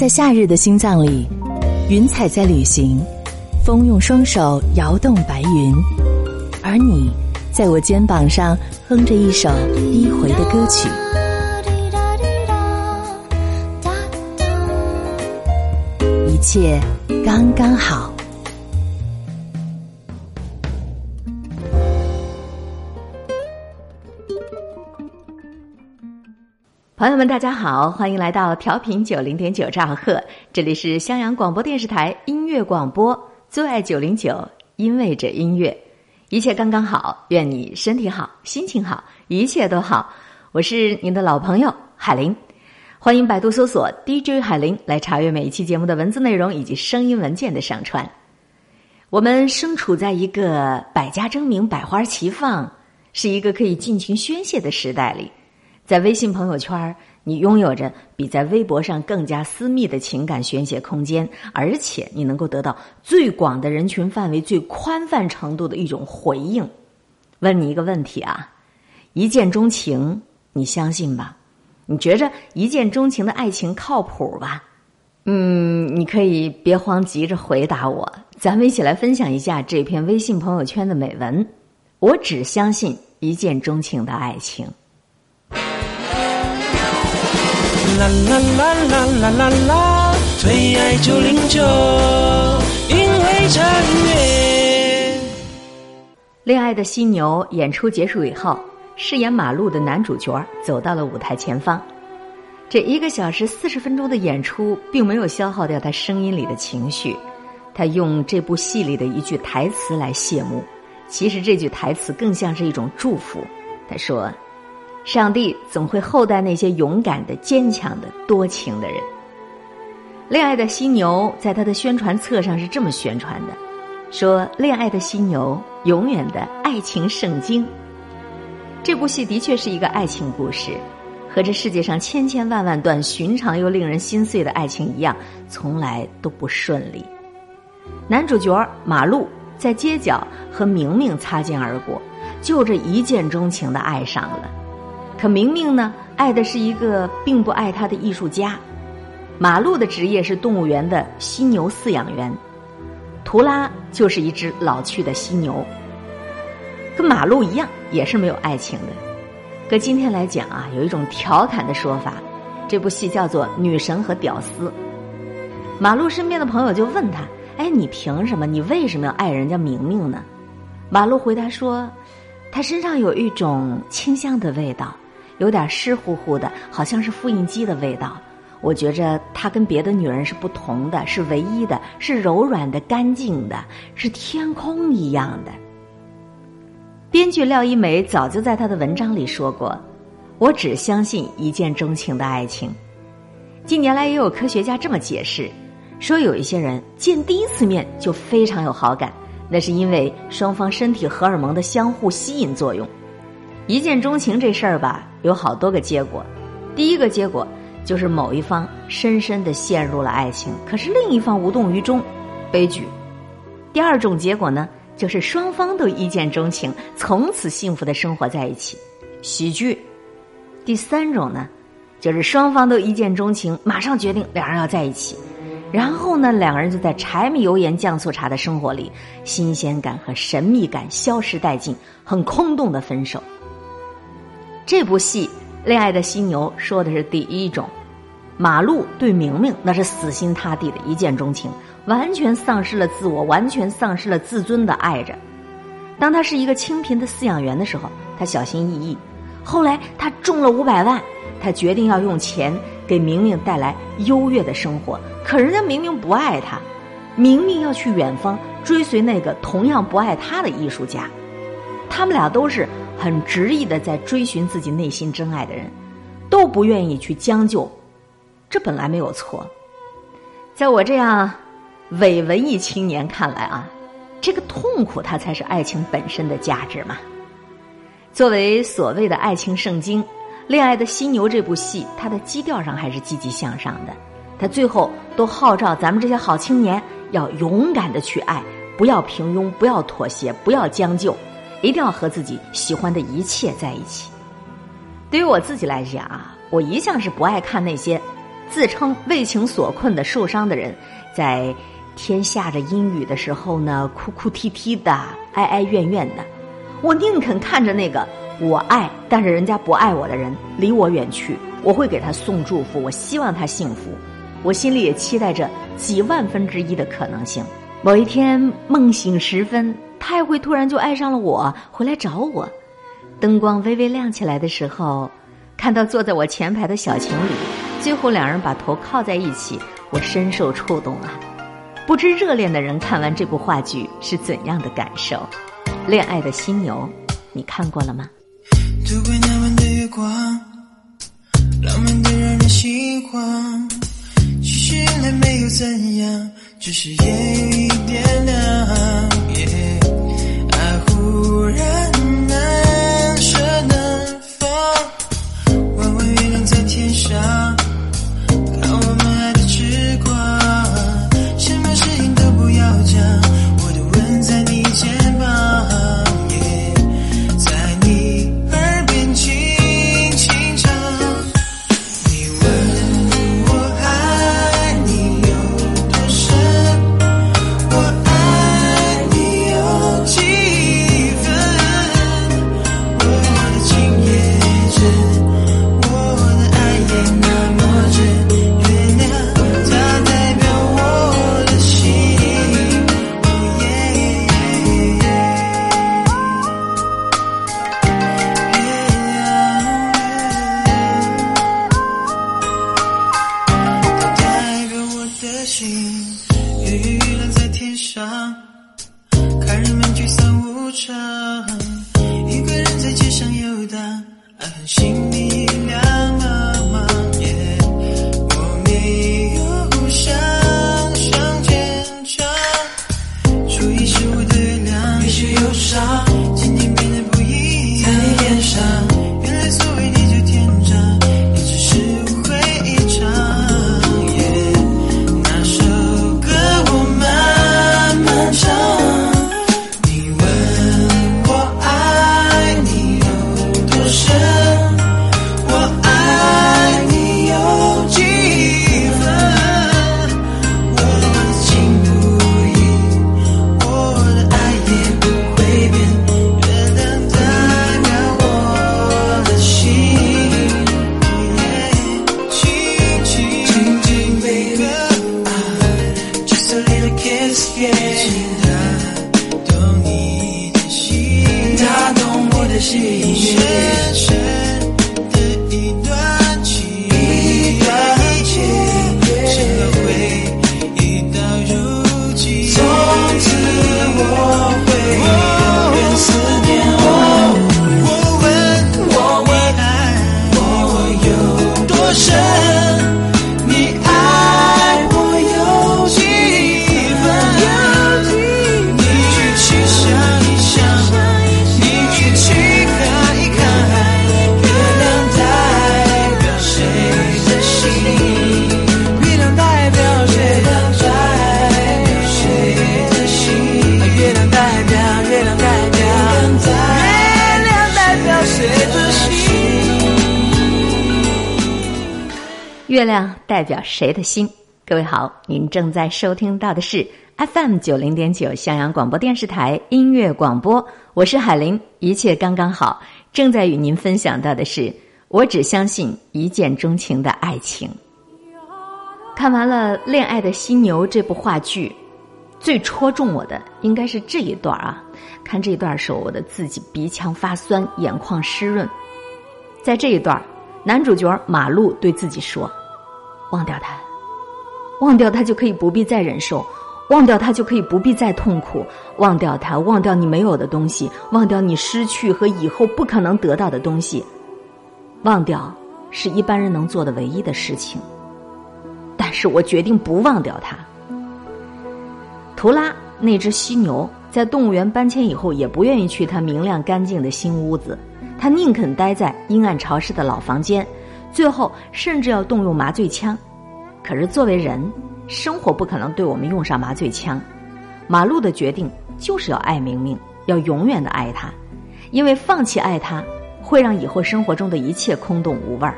在夏日的心脏里，云彩在旅行，风用双手摇动白云，而你在我肩膀上哼着一首低回的歌曲。一切刚刚好。朋友们，大家好，欢迎来到调频九零点九兆赫，这里是襄阳广播电视台音乐广播，最爱九零九，因为这音乐，一切刚刚好，愿你身体好，心情好，一切都好。我是您的老朋友海林，欢迎百度搜索 DJ 海林来查阅每一期节目的文字内容以及声音文件的上传。我们身处在一个百家争鸣、百花齐放，是一个可以尽情宣泄的时代里。在微信朋友圈，你拥有着比在微博上更加私密的情感宣泄空间，而且你能够得到最广的人群范围、最宽泛程度的一种回应。问你一个问题啊，一见钟情，你相信吧？你觉着一见钟情的爱情靠谱吧？嗯，你可以别慌，急着回答我，咱们一起来分享一下这篇微信朋友圈的美文。我只相信一见钟情的爱情。啦啦啦啦啦啦啦！最爱九零九，因为这音乐。恋爱的犀牛演出结束以后，饰演马路的男主角走到了舞台前方。这一个小时四十分钟的演出，并没有消耗掉他声音里的情绪。他用这部戏里的一句台词来谢幕，其实这句台词更像是一种祝福。他说。上帝总会厚待那些勇敢的、坚强的、多情的人。恋爱的犀牛在他的宣传册上是这么宣传的：说恋爱的犀牛永远的爱情圣经。这部戏的确是一个爱情故事，和这世界上千千万万段寻常又令人心碎的爱情一样，从来都不顺利。男主角马路在街角和明明擦肩而过，就这一见钟情的爱上了。可明明呢，爱的是一个并不爱他的艺术家。马路的职业是动物园的犀牛饲养员，图拉就是一只老去的犀牛。跟马路一样，也是没有爱情的。搁今天来讲啊，有一种调侃的说法，这部戏叫做《女神和屌丝》。马路身边的朋友就问他：“哎，你凭什么？你为什么要爱人家明明呢？”马路回答说：“他身上有一种清香的味道。”有点湿乎乎的，好像是复印机的味道。我觉着她跟别的女人是不同的，是唯一的，是柔软的、干净的，是天空一样的。编剧廖一梅早就在她的文章里说过：“我只相信一见钟情的爱情。”近年来也有科学家这么解释，说有一些人见第一次面就非常有好感，那是因为双方身体荷尔蒙的相互吸引作用。一见钟情这事儿吧。有好多个结果，第一个结果就是某一方深深的陷入了爱情，可是另一方无动于衷，悲剧。第二种结果呢，就是双方都一见钟情，从此幸福的生活在一起，喜剧。第三种呢，就是双方都一见钟情，马上决定两人要在一起，然后呢，两个人就在柴米油盐酱醋茶的生活里，新鲜感和神秘感消失殆尽，很空洞的分手。这部戏《恋爱的犀牛》说的是第一种，马路对明明那是死心塌地的一见钟情，完全丧失了自我，完全丧失了自尊的爱着。当他是一个清贫的饲养员的时候，他小心翼翼；后来他中了五百万，他决定要用钱给明明带来优越的生活。可人家明明不爱他，明明要去远方追随那个同样不爱他的艺术家，他们俩都是。很执意的在追寻自己内心真爱的人，都不愿意去将就，这本来没有错。在我这样伪文艺青年看来啊，这个痛苦它才是爱情本身的价值嘛。作为所谓的爱情圣经，《恋爱的犀牛》这部戏，它的基调上还是积极向上的。它最后都号召咱们这些好青年要勇敢的去爱，不要平庸，不要妥协，不要将就。一定要和自己喜欢的一切在一起。对于我自己来讲啊，我一向是不爱看那些自称为情所困的受伤的人，在天下着阴雨的时候呢，哭哭啼啼的，哀哀怨怨的。我宁肯看着那个我爱，但是人家不爱我的人离我远去，我会给他送祝福，我希望他幸福。我心里也期待着几万分之一的可能性。某一天梦醒时分，他会突然就爱上了我，回来找我。灯光微微亮起来的时候，看到坐在我前排的小情侣，最后两人把头靠在一起，我深受触动啊！不知热恋的人看完这部话剧是怎样的感受？恋爱的犀牛，你看过了吗？度过那晚的月光，浪漫的让人心慌。其实原来没有怎样，只是夜有一点凉。月亮代表谁的心？各位好，您正在收听到的是 FM 九零点九襄阳广播电视台音乐广播，我是海林，一切刚刚好。正在与您分享到的是，我只相信一见钟情的爱情。看完了《恋爱的犀牛》这部话剧，最戳中我的应该是这一段啊！看这一段时候，我的自己鼻腔发酸，眼眶湿润。在这一段，男主角马路对自己说。忘掉它，忘掉它就可以不必再忍受，忘掉它就可以不必再痛苦，忘掉它，忘掉你没有的东西，忘掉你失去和以后不可能得到的东西，忘掉是一般人能做的唯一的事情。但是我决定不忘掉它。图拉那只犀牛在动物园搬迁以后，也不愿意去它明亮干净的新屋子，它宁肯待在阴暗潮湿的老房间。最后，甚至要动用麻醉枪。可是，作为人，生活不可能对我们用上麻醉枪。马路的决定就是要爱明明，要永远的爱他，因为放弃爱他，会让以后生活中的一切空洞无味儿。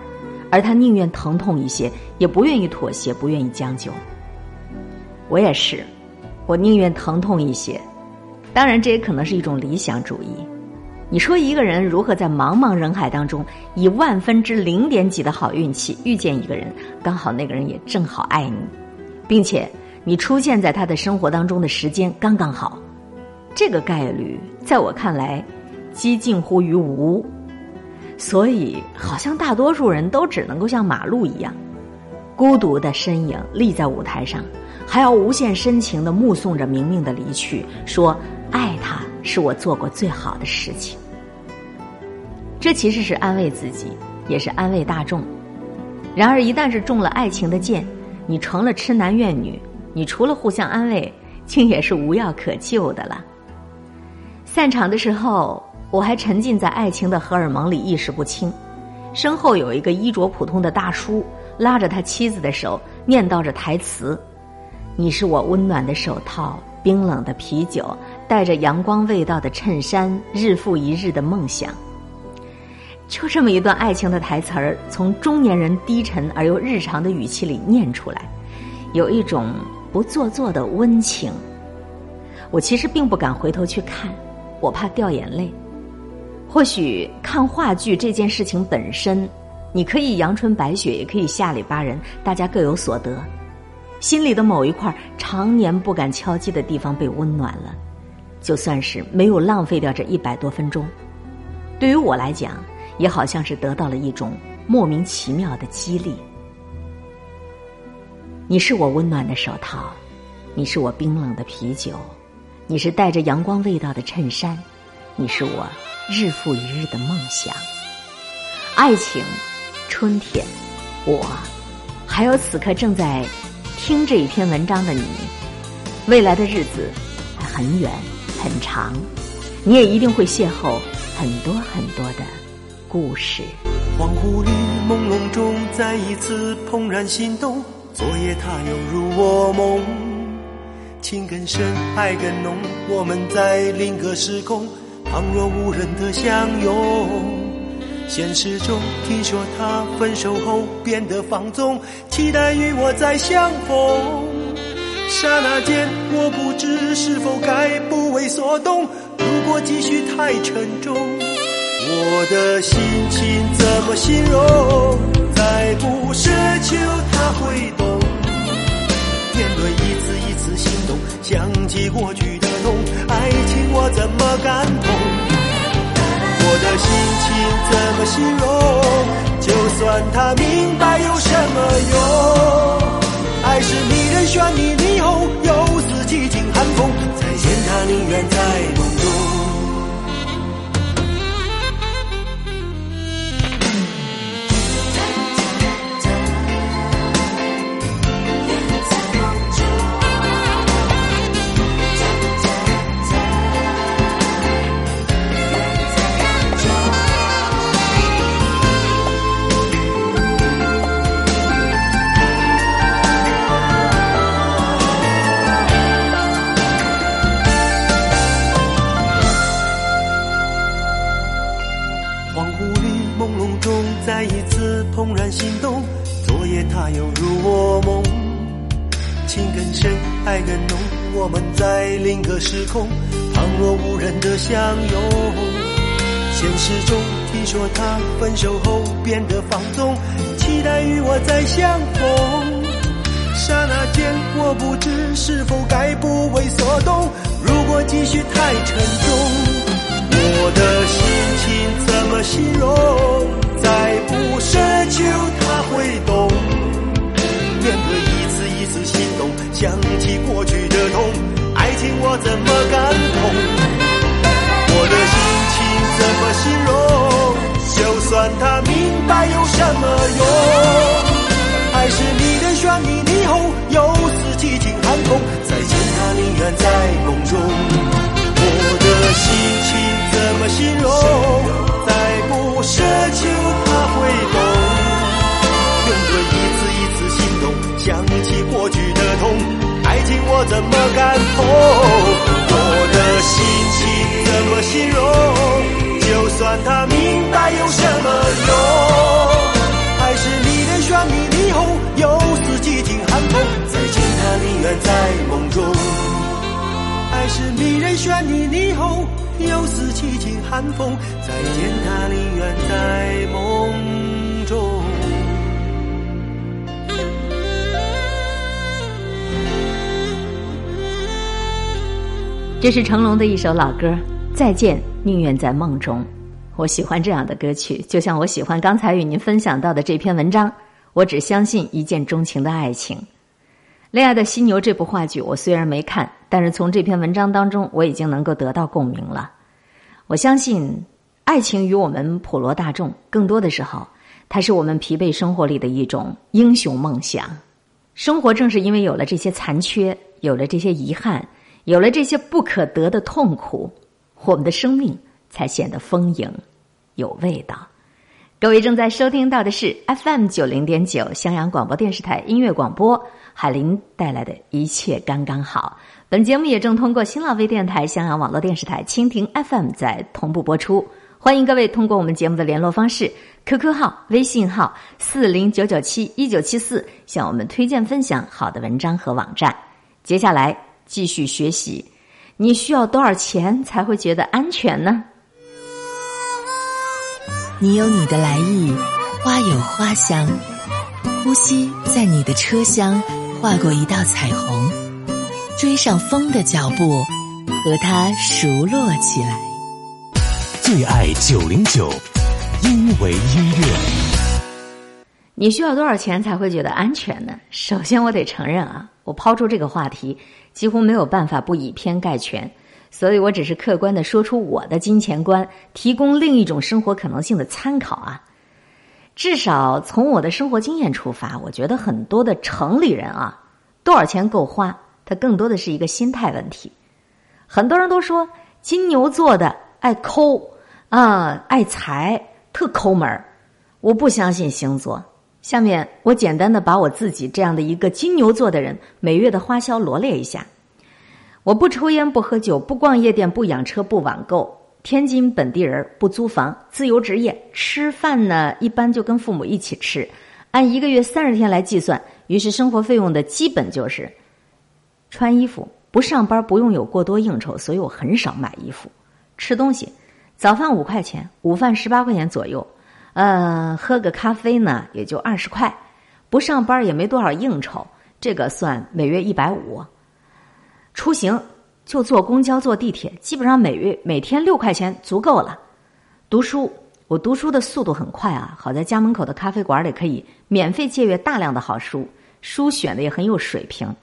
而他宁愿疼痛一些，也不愿意妥协，不愿意将就。我也是，我宁愿疼痛一些。当然，这也可能是一种理想主义。你说一个人如何在茫茫人海当中，以万分之零点几的好运气遇见一个人，刚好那个人也正好爱你，并且你出现在他的生活当中的时间刚刚好，这个概率在我看来，几近乎于无。所以，好像大多数人都只能够像马路一样，孤独的身影立在舞台上，还要无限深情的目送着明明的离去，说爱他是我做过最好的事情。这其实是安慰自己，也是安慰大众。然而，一旦是中了爱情的箭，你成了痴男怨女，你除了互相安慰，竟也是无药可救的了。散场的时候，我还沉浸在爱情的荷尔蒙里，意识不清。身后有一个衣着普通的大叔，拉着他妻子的手，念叨着台词：“你是我温暖的手套，冰冷的啤酒，带着阳光味道的衬衫，日复一日的梦想。”就这么一段爱情的台词儿，从中年人低沉而又日常的语气里念出来，有一种不做作的温情。我其实并不敢回头去看，我怕掉眼泪。或许看话剧这件事情本身，你可以阳春白雪，也可以下里巴人，大家各有所得。心里的某一块常年不敢敲击的地方被温暖了，就算是没有浪费掉这一百多分钟。对于我来讲。也好像是得到了一种莫名其妙的激励。你是我温暖的手套，你是我冰冷的啤酒，你是带着阳光味道的衬衫，你是我日复一日的梦想。爱情，春天，我，还有此刻正在听这一篇文章的你，未来的日子还很远很长，你也一定会邂逅很多很多的。故事，恍惚里朦胧中再一次怦然心动。昨夜他又入我梦，情更深，爱更浓。我们在另个时空，旁若无人的相拥。现实中听说他分手后变得放纵，期待与我再相逢。刹那间，我不知是否该不为所动。如果继续太沉重。我的心情怎么形容？再不奢求他会懂。面对一次一次心动，想起过去的痛，爱情我怎么感动？我的心情怎么形容？就算他明白有什么用？爱是迷人眩你霓虹，又似寂静寒风。再见他宁愿在梦中。相拥。现实中听说他分手后变得放纵，期待与我再相逢。刹那间，我不知是否该不为所动。如果继续太沉重，我的心情怎么形容？在梦中，我的心情怎么形容？再不奢求他会懂。用这一次一次心动，想起过去的痛。爱情我怎么敢碰？我的心情怎么形容？就算他明白有什么用？还是你的旋律霓虹，又似几经寒风。再见，他宁愿在梦中。爱是迷人绚丽霓虹，又似凄清寒风。再见，他宁愿在梦中。这是成龙的一首老歌，《再见，宁愿在梦中》。我喜欢这样的歌曲，就像我喜欢刚才与您分享到的这篇文章。我只相信一见钟情的爱情。《恋爱的犀牛》这部话剧，我虽然没看，但是从这篇文章当中，我已经能够得到共鸣了。我相信，爱情与我们普罗大众，更多的时候，它是我们疲惫生活里的一种英雄梦想。生活正是因为有了这些残缺，有了这些遗憾。有了这些不可得的痛苦，我们的生命才显得丰盈、有味道。各位正在收听到的是 FM 九零点九襄阳广播电视台音乐广播，海林带来的一切刚刚好。本节目也正通过新浪微电台、襄阳网络电视台、蜻蜓 FM 在同步播出。欢迎各位通过我们节目的联络方式：QQ 号、微信号四零九九七一九七四，向我们推荐分享好的文章和网站。接下来。继续学习，你需要多少钱才会觉得安全呢？你有你的来意，花有花香，呼吸在你的车厢划过一道彩虹，追上风的脚步，和它熟络起来。最爱九零九，因为音乐。你需要多少钱才会觉得安全呢？首先，我得承认啊，我抛出这个话题。几乎没有办法不以偏概全，所以我只是客观的说出我的金钱观，提供另一种生活可能性的参考啊。至少从我的生活经验出发，我觉得很多的城里人啊，多少钱够花，它更多的是一个心态问题。很多人都说金牛座的爱抠啊，爱财，特抠门儿。我不相信星座。下面我简单的把我自己这样的一个金牛座的人每月的花销罗列一下。我不抽烟，不喝酒，不逛夜店，不养车，不网购。天津本地人，不租房，自由职业。吃饭呢，一般就跟父母一起吃，按一个月三十天来计算。于是生活费用的基本就是穿衣服。不上班，不用有过多应酬，所以我很少买衣服。吃东西，早饭五块钱，午饭十八块钱左右。呃，喝个咖啡呢，也就二十块，不上班也没多少应酬，这个算每月一百五。出行就坐公交、坐地铁，基本上每月每天六块钱足够了。读书，我读书的速度很快啊，好在家门口的咖啡馆里可以免费借阅大量的好书，书选的也很有水平。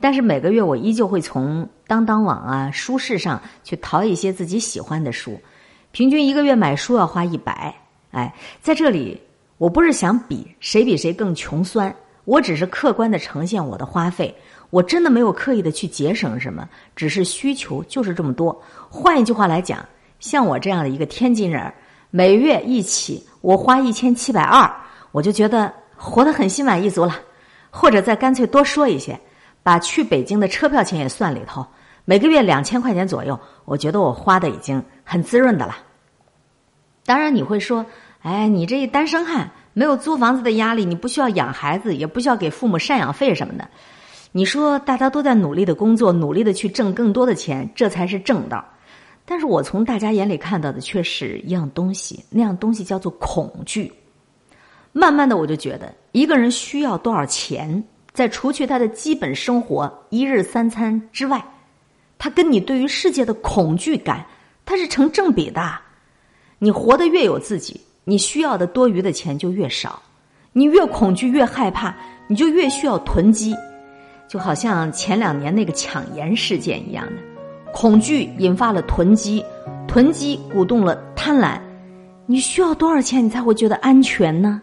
但是每个月我依旧会从当当网啊、书市上去淘一些自己喜欢的书，平均一个月买书要花一百。哎，在这里，我不是想比谁比谁更穷酸，我只是客观的呈现我的花费。我真的没有刻意的去节省什么，只是需求就是这么多。换一句话来讲，像我这样的一个天津人，每月一起我花一千七百二，我就觉得活得很心满意足了。或者再干脆多说一些，把去北京的车票钱也算里头，每个月两千块钱左右，我觉得我花的已经很滋润的了。当然你会说，哎，你这一单身汉没有租房子的压力，你不需要养孩子，也不需要给父母赡养费什么的。你说大家都在努力的工作，努力的去挣更多的钱，这才是正道。但是我从大家眼里看到的却是一样东西，那样东西叫做恐惧。慢慢的，我就觉得一个人需要多少钱，在除去他的基本生活一日三餐之外，他跟你对于世界的恐惧感，它是成正比的。你活得越有自己，你需要的多余的钱就越少。你越恐惧、越害怕，你就越需要囤积。就好像前两年那个抢盐事件一样的，恐惧引发了囤积，囤积鼓动了贪婪。你需要多少钱，你才会觉得安全呢？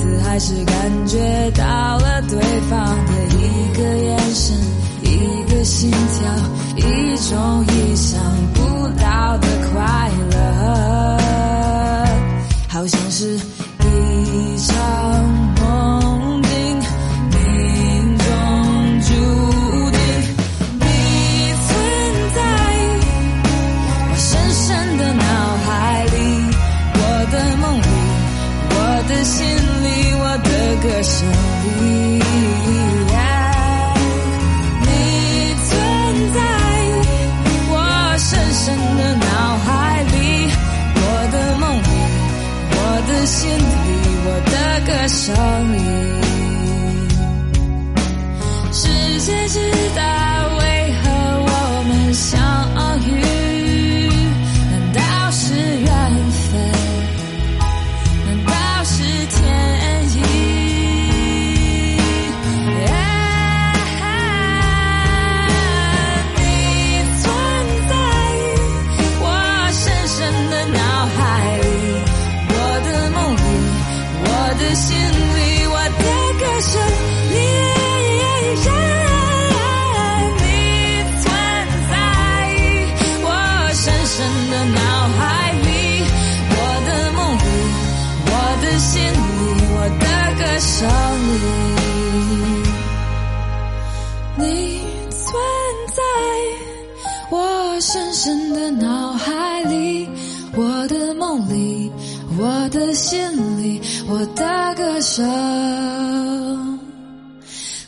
彼此还是感觉到了对方的一个眼神，一个心跳，一种意想不到的快乐，好像是里，我我的歌声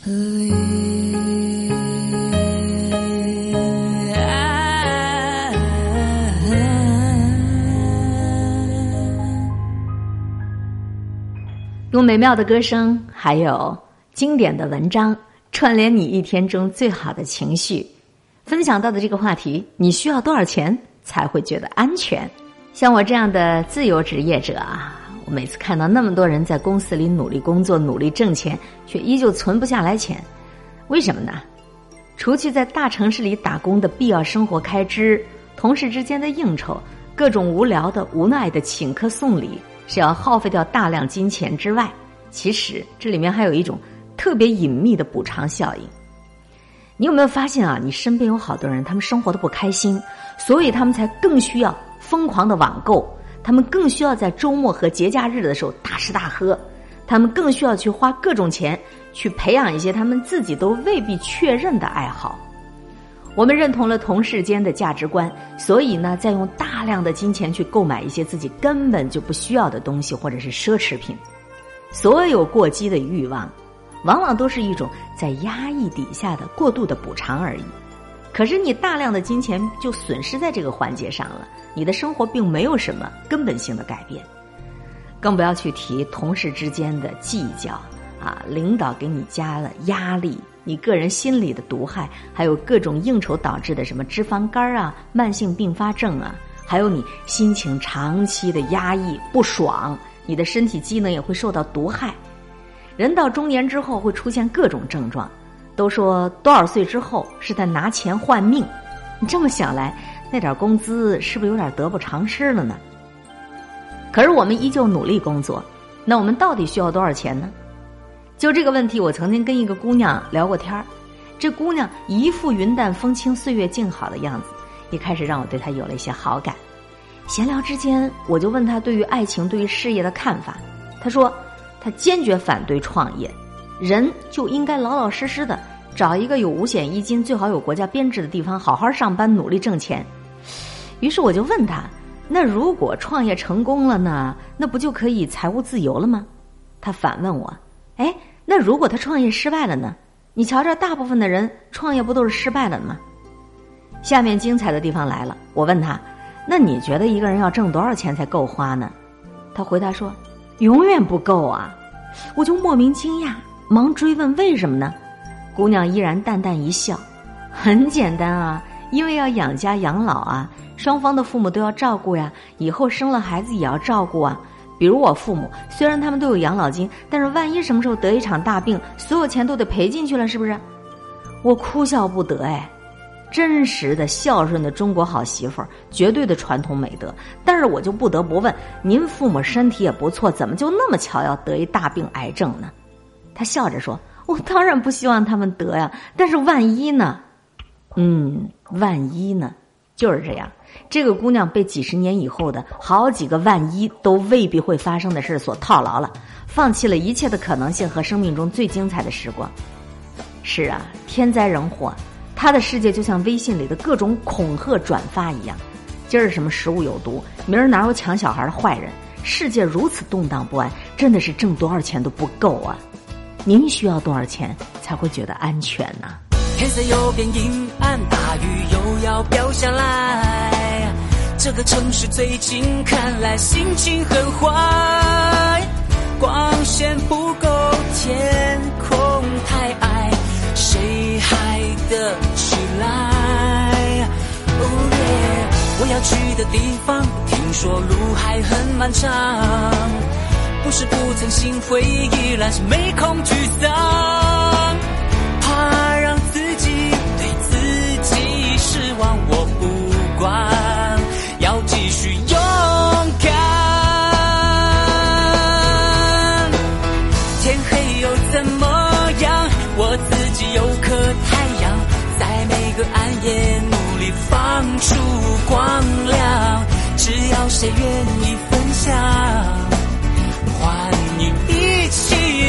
里。用美妙的歌声，还有经典的文章，串联你一天中最好的情绪。分享到的这个话题，你需要多少钱才会觉得安全？像我这样的自由职业者啊，我每次看到那么多人在公司里努力工作、努力挣钱，却依旧存不下来钱，为什么呢？除去在大城市里打工的必要生活开支、同事之间的应酬、各种无聊的、无奈的请客送礼是要耗费掉大量金钱之外，其实这里面还有一种特别隐秘的补偿效应。你有没有发现啊？你身边有好多人，他们生活的不开心，所以他们才更需要。疯狂的网购，他们更需要在周末和节假日的时候大吃大喝，他们更需要去花各种钱去培养一些他们自己都未必确认的爱好。我们认同了同事间的价值观，所以呢，在用大量的金钱去购买一些自己根本就不需要的东西或者是奢侈品。所有过激的欲望，往往都是一种在压抑底下的过度的补偿而已。可是你大量的金钱就损失在这个环节上了，你的生活并没有什么根本性的改变，更不要去提同事之间的计较啊，领导给你加了压力，你个人心理的毒害，还有各种应酬导致的什么脂肪肝啊、慢性并发症啊，还有你心情长期的压抑不爽，你的身体机能也会受到毒害，人到中年之后会出现各种症状。都说多少岁之后是在拿钱换命，你这么想来，那点工资是不是有点得不偿失了呢？可是我们依旧努力工作，那我们到底需要多少钱呢？就这个问题，我曾经跟一个姑娘聊过天儿，这姑娘一副云淡风轻、岁月静好的样子，一开始让我对她有了一些好感。闲聊之间，我就问她对于爱情、对于事业的看法，她说她坚决反对创业。人就应该老老实实的找一个有五险一金、最好有国家编制的地方，好好上班，努力挣钱。于是我就问他：“那如果创业成功了呢？那不就可以财务自由了吗？”他反问我：“哎，那如果他创业失败了呢？你瞧这大部分的人创业不都是失败了吗？”下面精彩的地方来了，我问他：“那你觉得一个人要挣多少钱才够花呢？”他回答说：“永远不够啊！我就莫名惊讶，忙追问为什么呢？姑娘依然淡淡一笑，很简单啊，因为要养家养老啊，双方的父母都要照顾呀，以后生了孩子也要照顾啊。比如我父母，虽然他们都有养老金，但是万一什么时候得一场大病，所有钱都得赔进去了，是不是？我哭笑不得哎。真实的孝顺的中国好媳妇儿，绝对的传统美德。但是我就不得不问，您父母身体也不错，怎么就那么巧要得一大病癌症呢？他笑着说：“我当然不希望他们得呀，但是万一呢？嗯，万一呢？就是这样。这个姑娘被几十年以后的好几个万一都未必会发生的事所套牢了，放弃了一切的可能性和生命中最精彩的时光。是啊，天灾人祸。”他的世界就像微信里的各种恐吓转发一样，今儿什么食物有毒，明儿哪有抢小孩的坏人？世界如此动荡不安，真的是挣多少钱都不够啊！您需要多少钱才会觉得安全呢？天色又变阴暗，大雨又要掉下来，这个城市最近看来心情很坏，光线不够，天空太矮。谁还得起来？哦耶！我要去的地方，听说路还很漫长。不是不曾心灰意冷，是没空沮丧。怕让自己对自己失望，我不管，要继续勇敢。天黑又怎么样？我自己有颗太阳，在每个暗夜努力放出光亮。只要谁愿意分享，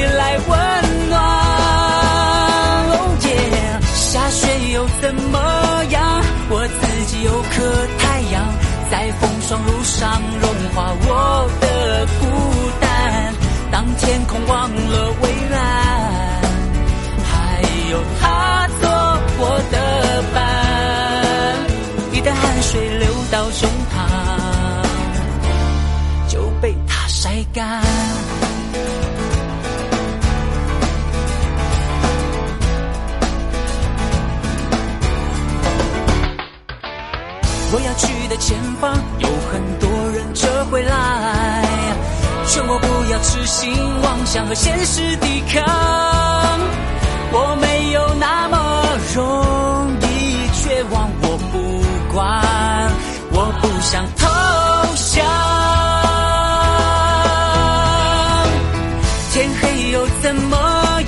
来温暖。哦耶，下雪又怎么样？我自己有颗太阳，在风霜路上融化我的孤单。当天空忘了蔚蓝，还。有他回来，劝我不要痴心妄想和现实抵抗。我没有那么容易绝望，我不管，我不想投降。天黑又怎么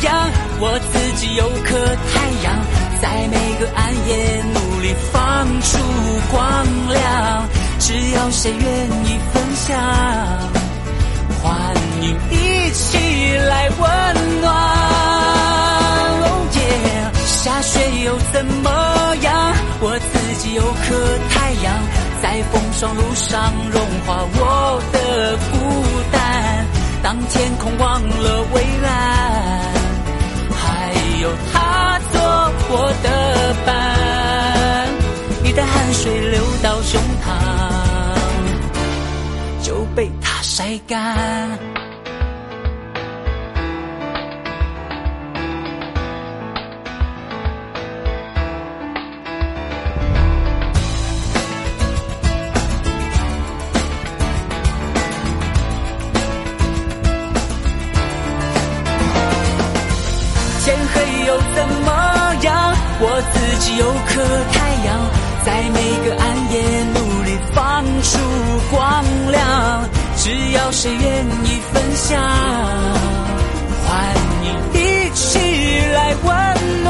样？我自己有颗太阳，在每个暗夜努力放出光亮。只要谁愿意家，欢迎一起来温暖。下雪又怎么样？我自己有颗太阳，在风霜路上融化我的孤单。当天空忘了晒干。天黑又怎么样。我自己有颗太阳，在每个暗夜努力放出光亮。只要谁愿意分享，欢迎一起来温暖。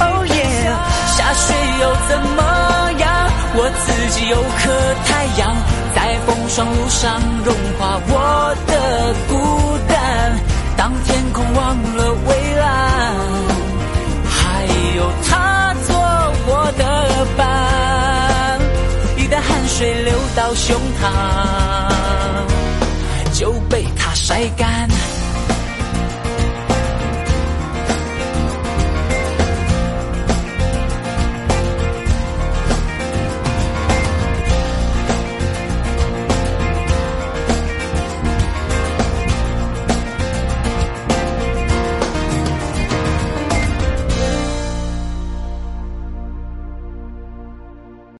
哦耶！下雪又怎么样？我自己有颗太阳，在风霜路上融化我的孤单。当天空忘了为水流到胸膛，就被它晒干。